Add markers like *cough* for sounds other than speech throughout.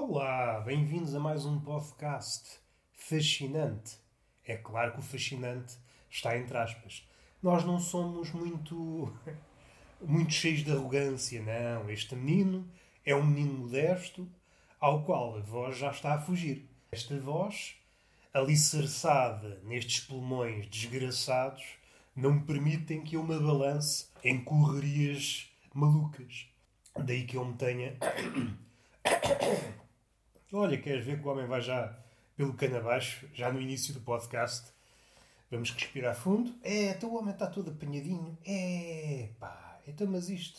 Olá, bem-vindos a mais um podcast fascinante. É claro que o fascinante está entre aspas. Nós não somos muito *laughs* muito cheios de arrogância, não. Este menino é um menino modesto ao qual a voz já está a fugir. Esta voz, alicerçada nestes pulmões desgraçados, não permitem que eu me balance em correrias malucas. Daí que eu me tenha. Olha, queres ver que o homem vai já pelo cano abaixo, já no início do podcast? Vamos respirar fundo. É, então o homem está todo apanhadinho. É, pá, então mas isto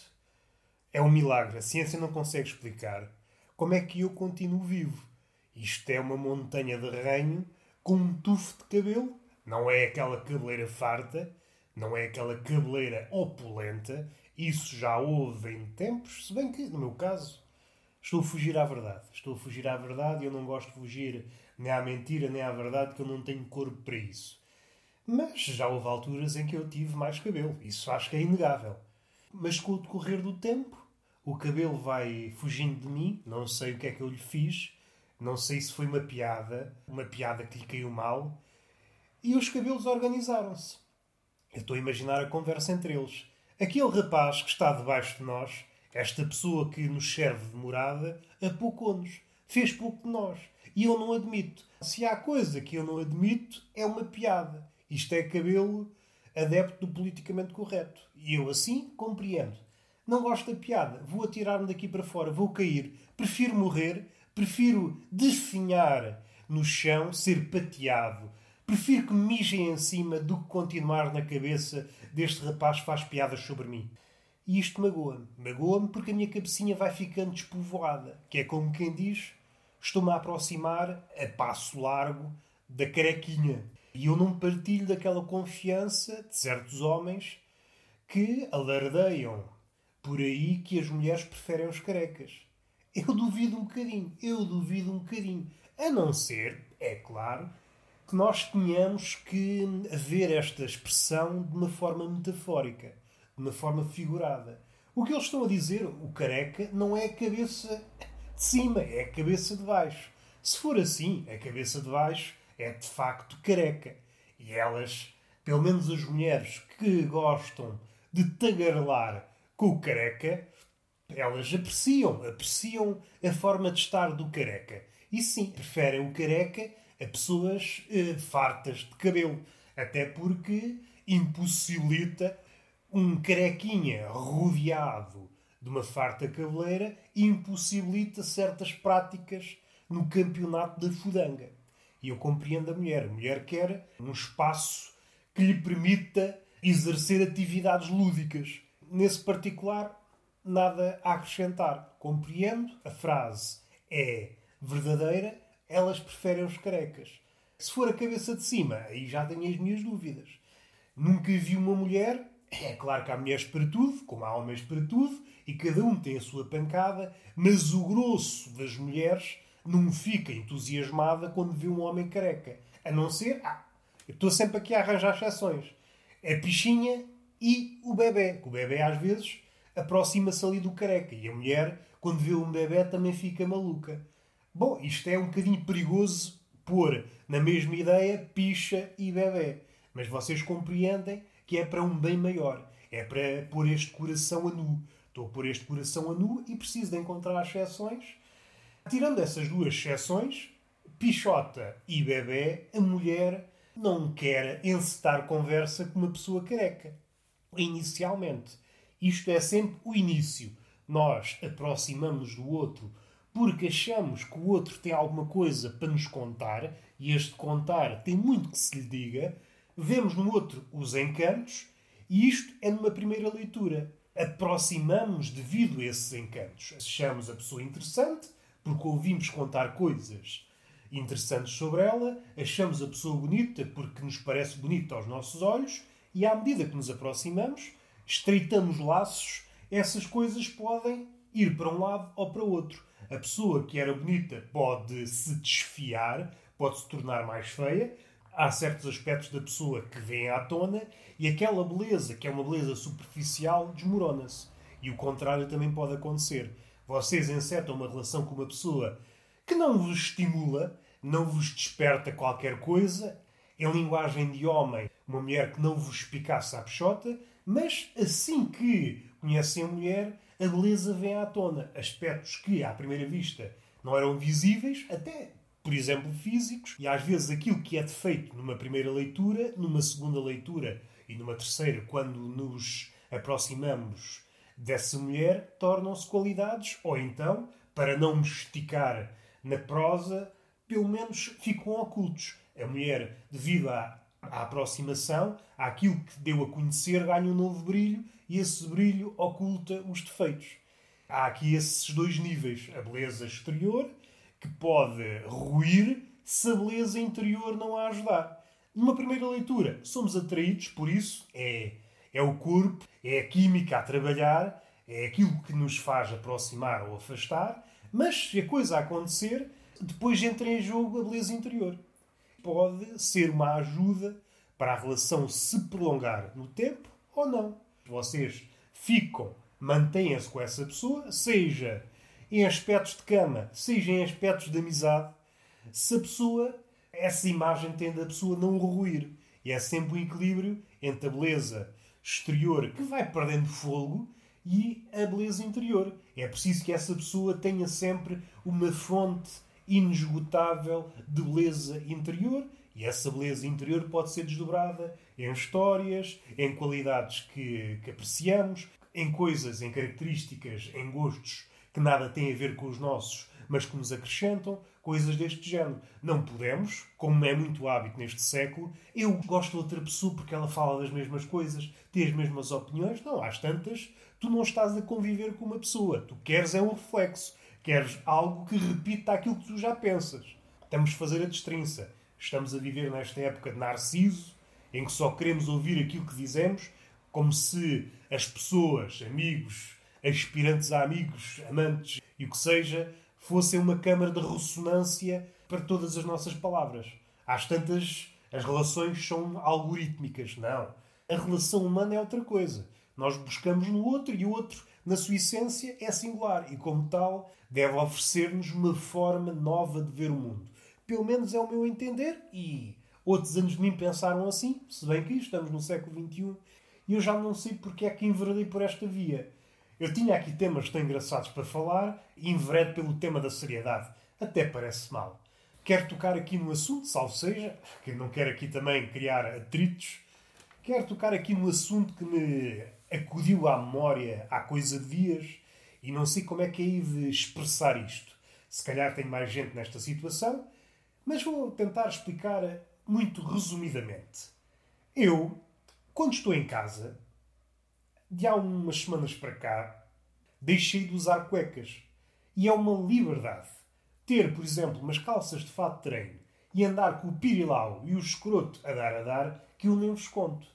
é um milagre. A ciência não consegue explicar como é que eu continuo vivo. Isto é uma montanha de ranho com um tufo de cabelo. Não é aquela cabeleira farta, não é aquela cabeleira opulenta. Isso já houve em tempos, se bem que, no meu caso, estou a fugir à verdade. Estou a fugir à verdade e eu não gosto de fugir nem à mentira nem à verdade, que eu não tenho corpo para isso. Mas já houve alturas em que eu tive mais cabelo. Isso acho que é inegável. Mas com o decorrer do tempo, o cabelo vai fugindo de mim. Não sei o que é que eu lhe fiz. Não sei se foi uma piada, uma piada que lhe caiu mal. E os cabelos organizaram-se. Eu estou a imaginar a conversa entre eles. Aquele rapaz que está debaixo de nós, esta pessoa que nos serve de morada, apocou-nos. Fez pouco de nós. E eu não admito. Se há coisa que eu não admito, é uma piada. Isto é cabelo adepto do politicamente correto. E eu assim compreendo. Não gosto da piada. Vou atirar-me daqui para fora. Vou cair. Prefiro morrer. Prefiro definhar no chão, ser pateado. Prefiro que me mijem em cima do que continuar na cabeça deste rapaz faz piadas sobre mim. E isto magoa-me. Magoa-me porque a minha cabecinha vai ficando despovoada. Que é como quem diz, estou-me a aproximar a passo largo da carequinha. E eu não partilho daquela confiança de certos homens que alardeiam por aí que as mulheres preferem os carecas. Eu duvido um bocadinho, eu duvido um bocadinho. A não ser, é claro, que nós tenhamos que ver esta expressão de uma forma metafórica, de uma forma figurada. O que eles estão a dizer, o careca, não é a cabeça de cima, é a cabeça de baixo. Se for assim, a cabeça de baixo é de facto careca. E elas, pelo menos as mulheres que gostam de tagarlar com o careca, elas apreciam, apreciam a forma de estar do careca. E sim, preferem o careca a pessoas eh, fartas de cabelo. Até porque impossibilita um carequinha rodeado de uma farta cabeleira impossibilita certas práticas no campeonato da fudanga. E eu compreendo a mulher. A mulher quer um espaço que lhe permita exercer atividades lúdicas. Nesse particular, nada a acrescentar. Compreendo, a frase é verdadeira, elas preferem os carecas. Se for a cabeça de cima, aí já tenho as minhas dúvidas. Nunca vi uma mulher, é claro que há mulheres para tudo, como há homens para tudo, e cada um tem a sua pancada, mas o grosso das mulheres não fica entusiasmada quando vê um homem careca. A não ser. Ah, eu estou sempre aqui a arranjar exceções. A pichinha e o bebê. O bebê às vezes aproxima-se ali do careca. E a mulher, quando vê um bebê, também fica maluca. Bom, isto é um bocadinho perigoso pôr na mesma ideia picha e bebê. Mas vocês compreendem que é para um bem maior. É para pôr este coração a nu. Estou a pôr este coração a nu e preciso de encontrar exceções Tirando essas duas exceções, Pichota e Bebé, a mulher não quer encetar conversa com uma pessoa careca. Inicialmente. Isto é sempre o início. Nós aproximamos do outro porque achamos que o outro tem alguma coisa para nos contar e este contar tem muito que se lhe diga. Vemos no outro os encantos e isto é numa primeira leitura. Aproximamos devido a esses encantos. Achamos a pessoa interessante porque ouvimos contar coisas interessantes sobre ela, achamos a pessoa bonita porque nos parece bonita aos nossos olhos, e à medida que nos aproximamos, estreitamos laços, essas coisas podem ir para um lado ou para outro. A pessoa que era bonita pode se desfiar, pode se tornar mais feia. Há certos aspectos da pessoa que vêm à tona e aquela beleza, que é uma beleza superficial, desmorona-se. E o contrário também pode acontecer. Vocês encetam uma relação com uma pessoa que não vos estimula, não vos desperta qualquer coisa, em linguagem de homem, uma mulher que não vos picasse a peixota, mas assim que conhecem a mulher, a beleza vem à tona. Aspectos que, à primeira vista, não eram visíveis, até, por exemplo, físicos, e às vezes aquilo que é defeito numa primeira leitura, numa segunda leitura e numa terceira, quando nos aproximamos dessa mulher, tornam-se qualidades, ou então, para não me esticar na prosa, pelo menos ficam ocultos. A mulher, devido à, à aproximação, àquilo que deu a conhecer, ganha um novo brilho e esse brilho oculta os defeitos. Há aqui esses dois níveis. A beleza exterior, que pode ruir se a beleza interior não a ajudar. Numa primeira leitura, somos atraídos por isso, é, é o corpo, é a química a trabalhar, é aquilo que nos faz aproximar ou afastar, mas se a coisa acontecer, depois entra em jogo a beleza interior. Pode ser uma ajuda para a relação se prolongar no tempo ou não. Vocês ficam, mantêm-se com essa pessoa, seja em aspectos de cama, seja em aspectos de amizade, se a pessoa, essa imagem tende a pessoa não ruir. E é sempre um equilíbrio entre a beleza exterior que vai perdendo fogo e a beleza interior. É preciso que essa pessoa tenha sempre uma fonte inesgotável de beleza interior e essa beleza interior pode ser desdobrada em histórias, em qualidades que, que apreciamos, em coisas, em características, em gostos que nada têm a ver com os nossos, mas que nos acrescentam, coisas deste género. Não podemos, como é muito hábito neste século, eu gosto de outra pessoa porque ela fala das mesmas coisas, tem as mesmas opiniões. Não, às tantas, tu não estás a conviver com uma pessoa. Tu queres é um reflexo. Queres algo que repita aquilo que tu já pensas. Estamos a fazer a destrinça. Estamos a viver nesta época de narciso, em que só queremos ouvir aquilo que dizemos, como se as pessoas, amigos, aspirantes a amigos, amantes e o que seja, fossem uma câmara de ressonância para todas as nossas palavras. Às tantas, as relações são algorítmicas. Não. A relação humana é outra coisa. Nós buscamos no outro e o outro, na sua essência, é singular e, como tal, deve oferecer-nos uma forma nova de ver o mundo. Pelo menos é o meu entender e outros anos de mim pensaram assim, se bem que estamos no século XXI e eu já não sei porque é que enveredei por esta via. Eu tinha aqui temas tão engraçados para falar e enveredo pelo tema da seriedade. Até parece mal. Quero tocar aqui no assunto, salvo seja, que não quero aqui também criar atritos, quero tocar aqui no assunto que me acudiu à memória há coisa de dias e não sei como é que hei de expressar isto. Se calhar tem mais gente nesta situação, mas vou tentar explicar muito resumidamente. Eu, quando estou em casa, de há umas semanas para cá, deixei de usar cuecas. E é uma liberdade. Ter, por exemplo, umas calças de fato de treino e andar com o pirilau e o escroto a dar a dar, que eu nem vos conto.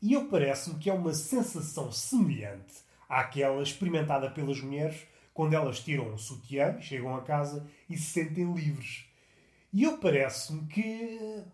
E eu parece-me que é uma sensação semelhante àquela experimentada pelas mulheres quando elas tiram um sutiã, chegam a casa e se sentem livres. E eu parece-me que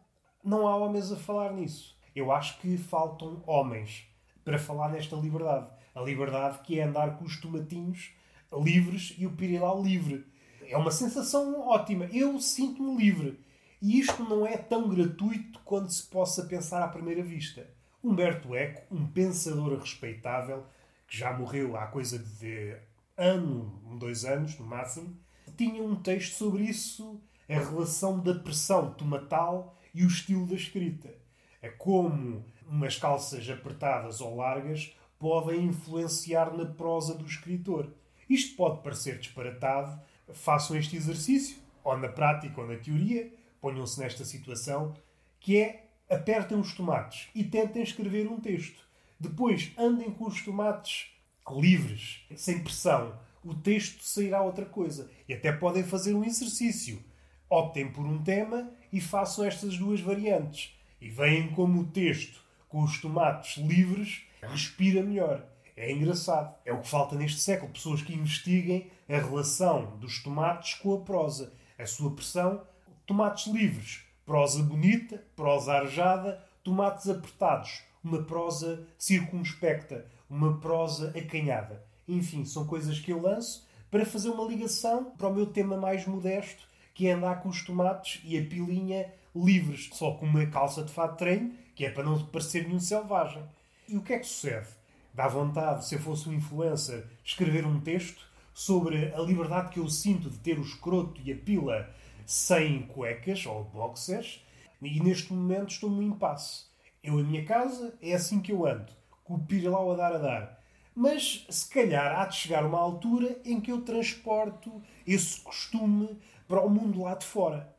não há homens a falar nisso. Eu acho que faltam homens para falar nesta liberdade. A liberdade que é andar com os tomatinhos livres e o pirilau livre. É uma sensação ótima. Eu sinto-me livre. E isto não é tão gratuito quanto se possa pensar à primeira vista. Humberto Eco, um pensador respeitável, que já morreu há coisa de ano, dois anos no máximo, tinha um texto sobre isso, a relação da pressão tomatal e o estilo da escrita. É como umas calças apertadas ou largas podem influenciar na prosa do escritor. Isto pode parecer disparatado. Façam este exercício, ou na prática ou na teoria, ponham-se nesta situação, que é apertem os tomates e tentem escrever um texto. Depois andem com os tomates livres, sem pressão. O texto sairá outra coisa. E até podem fazer um exercício. Optem por um tema e façam estas duas variantes. E veem como o texto com os tomates livres respira melhor. É engraçado. É o que falta neste século. Pessoas que investiguem a relação dos tomates com a prosa. A sua pressão, tomates livres. Prosa bonita, prosa arejada, tomates apertados. Uma prosa circunspecta, uma prosa acanhada. Enfim, são coisas que eu lanço para fazer uma ligação para o meu tema mais modesto, que é andar com os tomates e a pilinha livres, só com uma calça de fato de treino, que é para não parecer nenhum selvagem. E o que é que sucede? Dá vontade, se eu fosse um influencer, escrever um texto sobre a liberdade que eu sinto de ter o escroto e a pila sem cuecas ou boxers, e neste momento estou num impasse. Eu, a minha casa, é assim que eu ando, com o pirilau a dar a dar. Mas se calhar há de chegar uma altura em que eu transporto esse costume para o mundo lá de fora.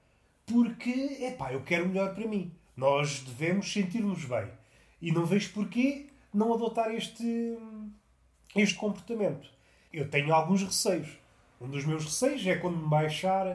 Porque, é pá, eu quero melhor para mim. Nós devemos sentir-nos bem. E não vejo porquê não adotar este, este comportamento. Eu tenho alguns receios. Um dos meus receios é quando me baixar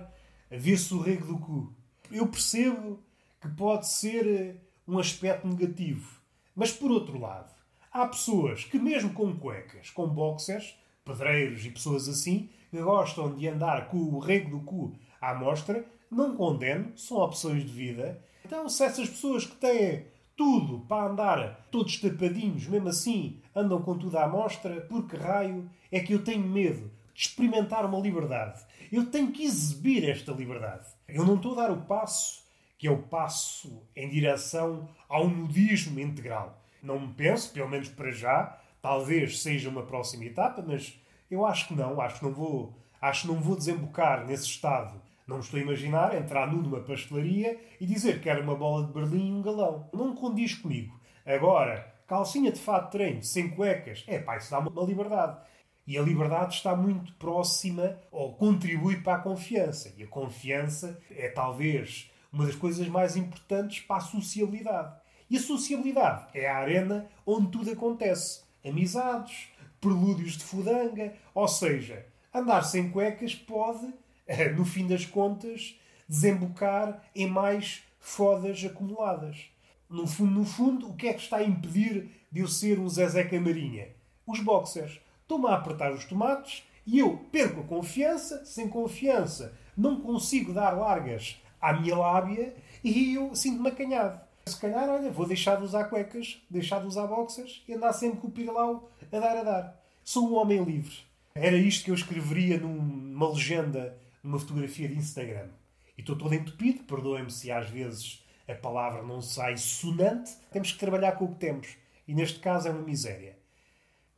a ver-se o rego do cu. Eu percebo que pode ser um aspecto negativo. Mas por outro lado, há pessoas que, mesmo com cuecas, com boxers, pedreiros e pessoas assim, que gostam de andar com o rego do cu à mostra, não condeno, são opções de vida. Então, se essas pessoas que têm tudo para andar todos tapadinhos, mesmo assim, andam com tudo à mostra, por que raio é que eu tenho medo de experimentar uma liberdade? Eu tenho que exibir esta liberdade. Eu não estou a dar o passo que é o passo em direção ao nudismo integral. Não me penso, pelo menos para já, talvez seja uma próxima etapa, mas eu acho que não, acho que não vou, acho que não vou desembocar nesse estado. Não estou a imaginar entrar nu numa pastelaria e dizer que quero uma bola de berlim e um galão. Não condiz comigo. Agora, calcinha de fato de treino, sem cuecas, é pá, isso dá uma liberdade. E a liberdade está muito próxima ou contribui para a confiança. E a confiança é talvez uma das coisas mais importantes para a sociabilidade. E a sociabilidade é a arena onde tudo acontece. Amizades, prelúdios de fudanga, ou seja, andar sem cuecas pode, *laughs* no fim das contas, desembocar em mais fodas acumuladas. No fundo, no fundo, o que é que está a impedir de eu ser um Zezé Camarinha? Os boxers. Estão-me a apertar os tomates e eu perco a confiança. Sem confiança, não consigo dar largas à minha lábia e eu sinto-me acanhado. Se calhar, olha, vou deixar de usar cuecas, deixar de usar boxers e andar sempre com o pirilau a dar a dar. Sou um homem livre. Era isto que eu escreveria numa legenda numa fotografia de Instagram. E estou todo entupido, perdoem-me se às vezes a palavra não sai sonante. Temos que trabalhar com o que temos. E neste caso é uma miséria.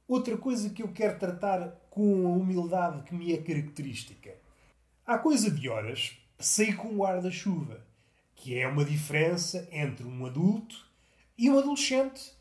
Outra coisa que eu quero tratar com a humildade que me é característica. Há coisa de horas saí com um guarda-chuva, que é uma diferença entre um adulto e um adolescente.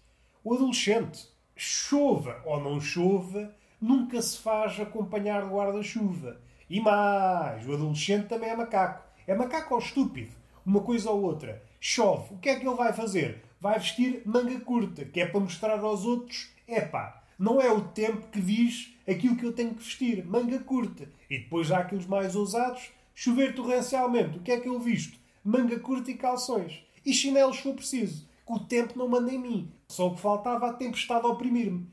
O adolescente, chova ou não chova, nunca se faz acompanhar de guarda-chuva. E mais, o adolescente também é macaco. É macaco ou estúpido, uma coisa ou outra. Chove, o que é que ele vai fazer? Vai vestir manga curta, que é para mostrar aos outros: epá, não é o tempo que diz aquilo que eu tenho que vestir, manga curta. E depois há aqueles mais ousados Chover torrencialmente, o que é que eu visto? Manga curta e calções. E chinelos se for preciso. Que o tempo não manda em mim. Só o que faltava a tempestade a oprimir-me.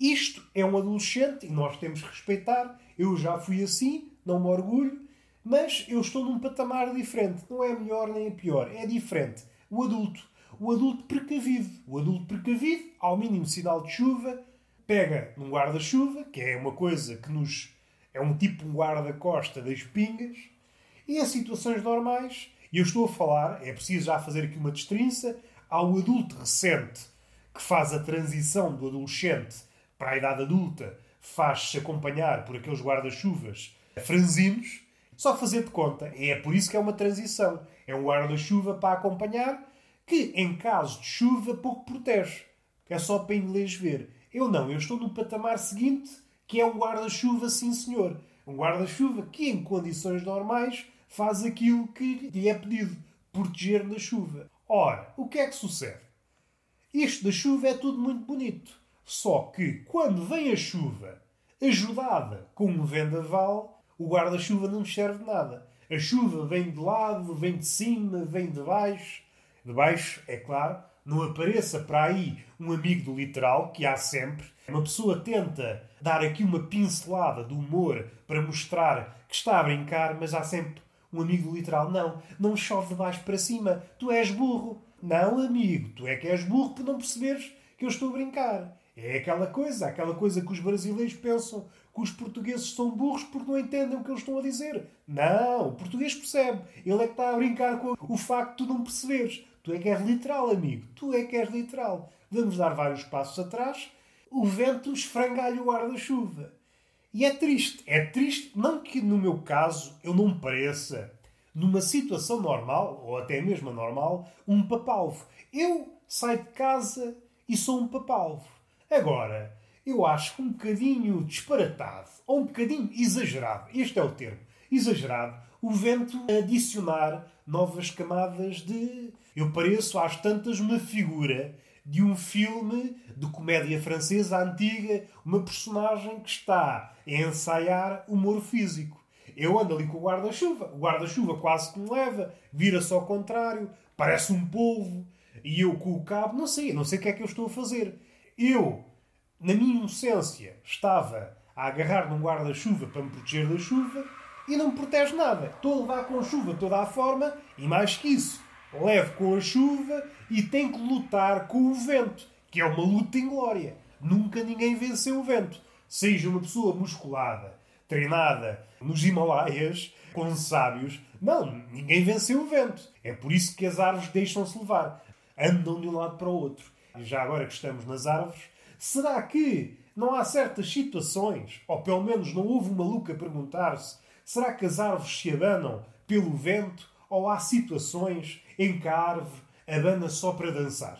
Isto é um adolescente e nós temos que respeitar. Eu já fui assim, não me orgulho. Mas eu estou num patamar diferente. Não é melhor nem pior. É diferente. O adulto. O adulto precavido. O adulto precavido, ao mínimo sinal de chuva, pega num guarda-chuva, que é uma coisa que nos. é um tipo um guarda-costa das pingas, e em situações normais, e eu estou a falar, é preciso já fazer aqui uma destrinça, ao adulto recente que faz a transição do adolescente para a idade adulta, faz-se acompanhar por aqueles guarda-chuvas franzinos, só fazer de conta. E é por isso que é uma transição. É um guarda-chuva para acompanhar que, em caso de chuva, pouco protege. É só para inglês ver. Eu não, eu estou no patamar seguinte, que é um guarda-chuva, sim senhor. Um guarda-chuva que, em condições normais, faz aquilo que lhe é pedido: proteger da chuva. Ora, o que é que sucede? Isto da chuva é tudo muito bonito. Só que, quando vem a chuva, ajudada com um vendaval, o guarda-chuva não serve de nada. A chuva vem de lado, vem de cima, vem de baixo. De baixo, é claro, não apareça para aí um amigo do literal, que há sempre. Uma pessoa tenta dar aqui uma pincelada do humor para mostrar que está a brincar, mas há sempre um amigo do literal. Não, não chove de baixo para cima. Tu és burro. Não, amigo, tu é que és burro por não perceberes que eu estou a brincar. É aquela coisa, aquela coisa que os brasileiros pensam que os portugueses são burros porque não entendem o que eles estão a dizer. Não, o português percebe. Ele é que está a brincar com o facto de tu não perceberes. Tu é que és literal, amigo. Tu é que és literal. Vamos dar vários passos atrás. O vento esfrangalha o guarda-chuva. E é triste. É triste, não que no meu caso eu não pareça, numa situação normal, ou até mesmo normal, um papalvo. Eu saio de casa e sou um papalvo. Agora, eu acho um bocadinho disparatado, ou um bocadinho exagerado, este é o termo, exagerado, o vento adicionar novas camadas de. Eu pareço às tantas uma figura de um filme de comédia francesa antiga, uma personagem que está a ensaiar humor físico. Eu ando ali com o guarda-chuva, o guarda-chuva quase que me leva, vira-se ao contrário, parece um polvo, e eu com o cabo, não sei, não sei o que é que eu estou a fazer. Eu, na minha inocência, estava a agarrar num guarda-chuva para me proteger da chuva e não me protege nada. Estou a levar com a chuva toda a forma e mais que isso, levo com a chuva e tenho que lutar com o vento, que é uma luta em glória. Nunca ninguém venceu o vento. Seja uma pessoa musculada, treinada nos Himalaias, com sábios, não, ninguém venceu o vento. É por isso que as árvores deixam-se levar. Andam de um lado para o outro. E já agora que estamos nas árvores, será que não há certas situações, ou pelo menos não houve um maluco a perguntar-se, será que as árvores se abanam pelo vento ou há situações em que a árvore abana só para dançar?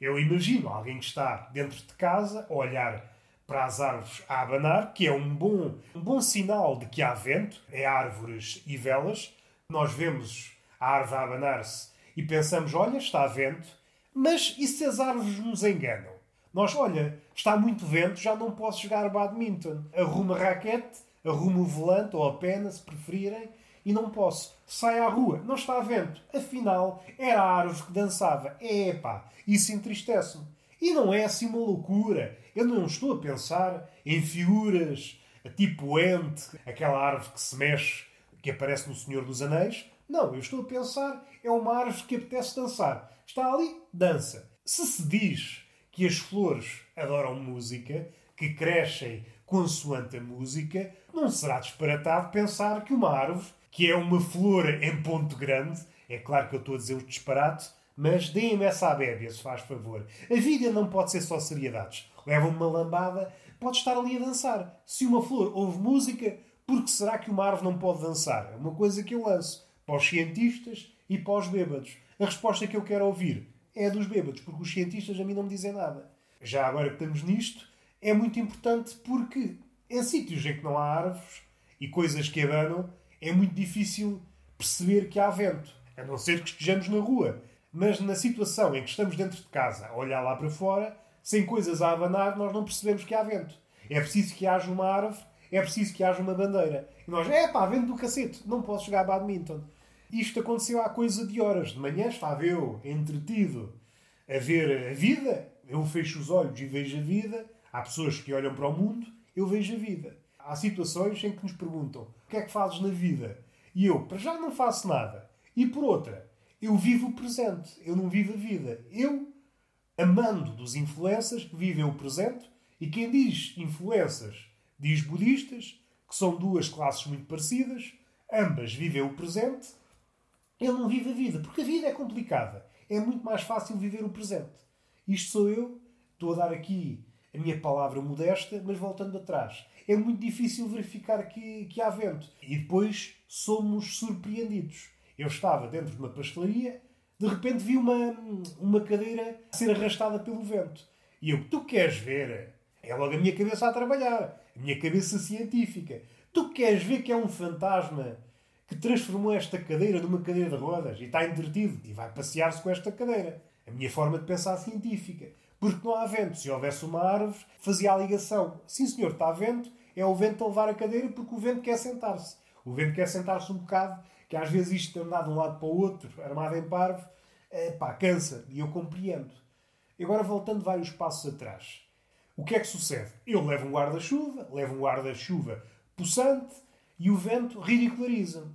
Eu imagino alguém que está dentro de casa a olhar para as árvores a abanar, que é um bom, um bom sinal de que há vento, é árvores e velas. Nós vemos a árvore a abanar-se e pensamos, olha, está vento, mas e se as árvores nos enganam? Nós, olha, está muito vento, já não posso jogar badminton. Arrumo a raquete, arrumo o volante ou a pena, se preferirem, e não posso. Sai à rua, não está vento. Afinal, era a árvore que dançava. Epá, isso entristece-me. E não é assim uma loucura. Eu não estou a pensar em figuras tipo ente, aquela árvore que se mexe, que aparece no Senhor dos Anéis. Não, eu estou a pensar é uma árvore que apetece dançar. Está ali, dança. Se se diz que as flores adoram música, que crescem consoante a música, não será disparatado pensar que uma árvore, que é uma flor em ponto grande, é claro que eu estou a dizer o disparate, mas deem-me essa abébia, se faz favor. A vida não pode ser só seriedades. Leva uma lambada, pode estar ali a dançar. Se uma flor ouve música, por que será que uma árvore não pode dançar? É uma coisa que eu lanço para os cientistas e para os bêbados. A resposta que eu quero ouvir é a dos bêbados, porque os cientistas a mim não me dizem nada. Já agora que estamos nisto, é muito importante porque em sítios em que não há árvores e coisas que abanam, é muito difícil perceber que há vento, a não ser que estejamos na rua. Mas na situação em que estamos dentro de casa, a olhar lá para fora, sem coisas a abanar, nós não percebemos que há vento. É preciso que haja uma árvore, é preciso que haja uma bandeira. E nós, é pá, vento do cacete, não posso jogar badminton. Isto aconteceu há coisa de horas. De manhã estava eu entretido a ver a vida. Eu fecho os olhos e vejo a vida. Há pessoas que olham para o mundo, eu vejo a vida. Há situações em que nos perguntam o que é que fazes na vida? E eu, para já, não faço nada. E por outra, eu vivo o presente. Eu não vivo a vida. Eu, amando dos influências que vivem o presente, e quem diz influências diz budistas, que são duas classes muito parecidas, ambas vivem o presente ele não vive a vida, porque a vida é complicada. É muito mais fácil viver o presente. Isto sou eu, estou a dar aqui a minha palavra modesta, mas voltando atrás. É muito difícil verificar que, que há vento. E depois somos surpreendidos. Eu estava dentro de uma pastelaria, de repente vi uma, uma cadeira ser arrastada pelo vento. E eu, tu queres ver? É logo a minha cabeça a trabalhar, a minha cabeça científica. Tu queres ver que é um fantasma que transformou esta cadeira numa cadeira de rodas e está entretido e vai passear-se com esta cadeira. A minha forma de pensar científica. Porque não há vento. Se houvesse uma árvore, fazia a ligação. Sim, senhor, está vento. É o vento a levar a cadeira porque o vento quer sentar-se. O vento quer sentar-se um bocado, que às vezes isto andar de um lado para o outro, armado em parvo, é, pá, cansa. E eu compreendo. E agora, voltando vários passos atrás. O que é que sucede? Eu levo um guarda-chuva, levo um guarda-chuva possante, e o vento ridiculariza-me.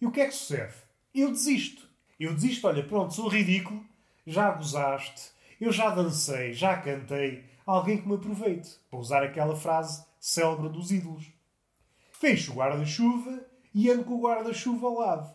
E o que é que sucede? Eu desisto. Eu desisto, olha, pronto, sou ridículo, já gozaste, eu já dancei, já cantei, alguém que me aproveite. Para usar aquela frase célebre dos ídolos. Fecho o guarda-chuva e ando com o guarda-chuva ao lado.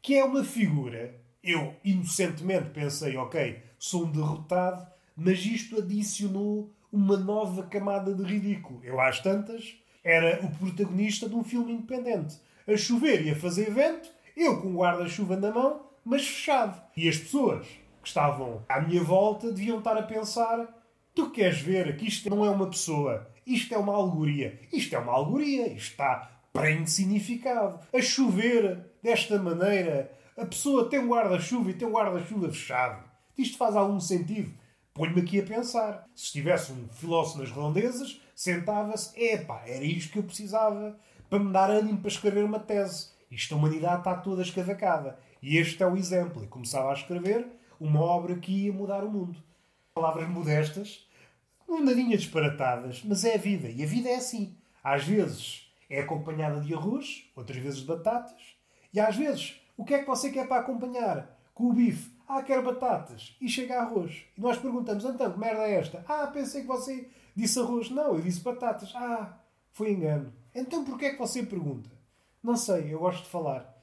Que é uma figura. Eu, inocentemente, pensei, ok, sou um derrotado, mas isto adicionou uma nova camada de ridículo. Eu, às tantas, era o protagonista de um filme independente. A chover e a fazer vento, eu com o guarda-chuva na mão, mas fechado. E as pessoas que estavam à minha volta deviam estar a pensar: tu queres ver que isto não é uma pessoa, isto é uma alegoria. Isto é uma alegoria, isto está prende significado. A chover desta maneira, a pessoa tem um guarda-chuva e tem um guarda-chuva fechado. Isto faz algum sentido? Ponho-me aqui a pensar. Se estivesse um filósofo nas redondezas, sentava-se, epá, era isto que eu precisava para me dar ânimo para escrever uma tese. Isto a humanidade está toda escavacada. E este é o exemplo. E começava a escrever uma obra que ia mudar o mundo. Palavras modestas, um nadinha disparatadas, mas é a vida. E a vida é assim. Às vezes é acompanhada de arroz, outras vezes de batatas. E às vezes, o que é que você quer para acompanhar? Com o bife. Ah, quero batatas. E chega arroz. E nós perguntamos, então, que merda é esta? Ah, pensei que você disse arroz. Não, eu disse batatas. Ah, foi engano. Então porquê é que você pergunta? Não sei, eu gosto de falar.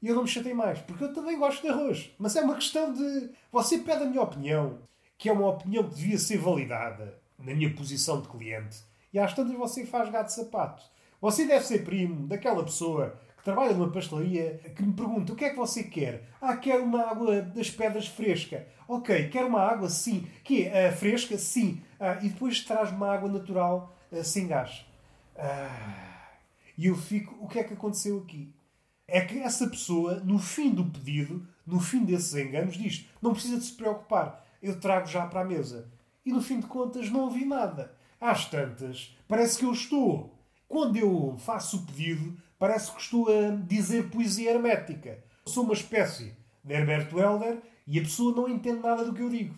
E eu não me chatei mais, porque eu também gosto de arroz. Mas é uma questão de. Você pede a minha opinião, que é uma opinião que devia ser validada na minha posição de cliente. E às tantas você faz gato de sapato. Você deve ser primo daquela pessoa que trabalha numa pastelaria que me pergunta o que é que você quer. Ah, quero uma água das pedras fresca. Ok, quero uma água, sim. Que é? Uh, fresca? Sim. Ah, e depois traz uma água natural uh, sem gás. E eu fico, o que é que aconteceu aqui? É que essa pessoa, no fim do pedido, no fim desses enganos, diz: não precisa de se preocupar, eu trago já para a mesa. E no fim de contas não ouvi nada. Às tantas, parece que eu estou. Quando eu faço o pedido, parece que estou a dizer poesia hermética. sou uma espécie de Herbert Welder e a pessoa não entende nada do que eu digo.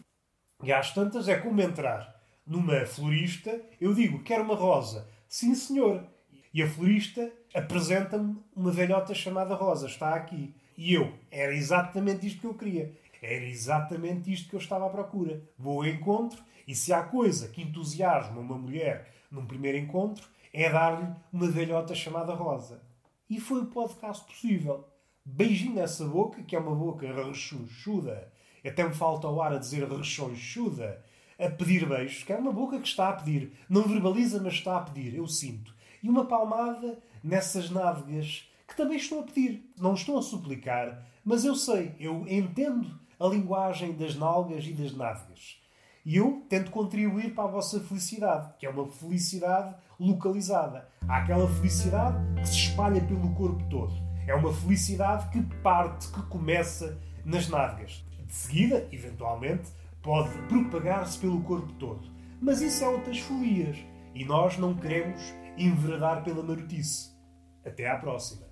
E às tantas é como entrar numa florista, eu digo, quero uma rosa. Sim, senhor. E a florista apresenta-me uma velhota chamada Rosa. Está aqui. E eu, era exatamente isto que eu queria. Era exatamente isto que eu estava à procura. Vou ao encontro e se há coisa que entusiasma uma mulher num primeiro encontro, é dar-lhe uma velhota chamada Rosa. E foi o podcast possível. Beijinho nessa boca, que é uma boca rechonchuda. Até me falta o ar a dizer rechonchuda a pedir beijos, que é uma boca que está a pedir. Não verbaliza, mas está a pedir, eu sinto. E uma palmada nessas nádegas que também estou a pedir. Não estou a suplicar, mas eu sei, eu entendo a linguagem das nalgas e das nádegas. E eu tento contribuir para a vossa felicidade, que é uma felicidade localizada. Há aquela felicidade que se espalha pelo corpo todo. É uma felicidade que parte, que começa nas nádegas. De seguida, eventualmente, pode propagar-se pelo corpo todo. Mas isso é outras folias e nós não queremos enveredar pela marotice. Até à próxima.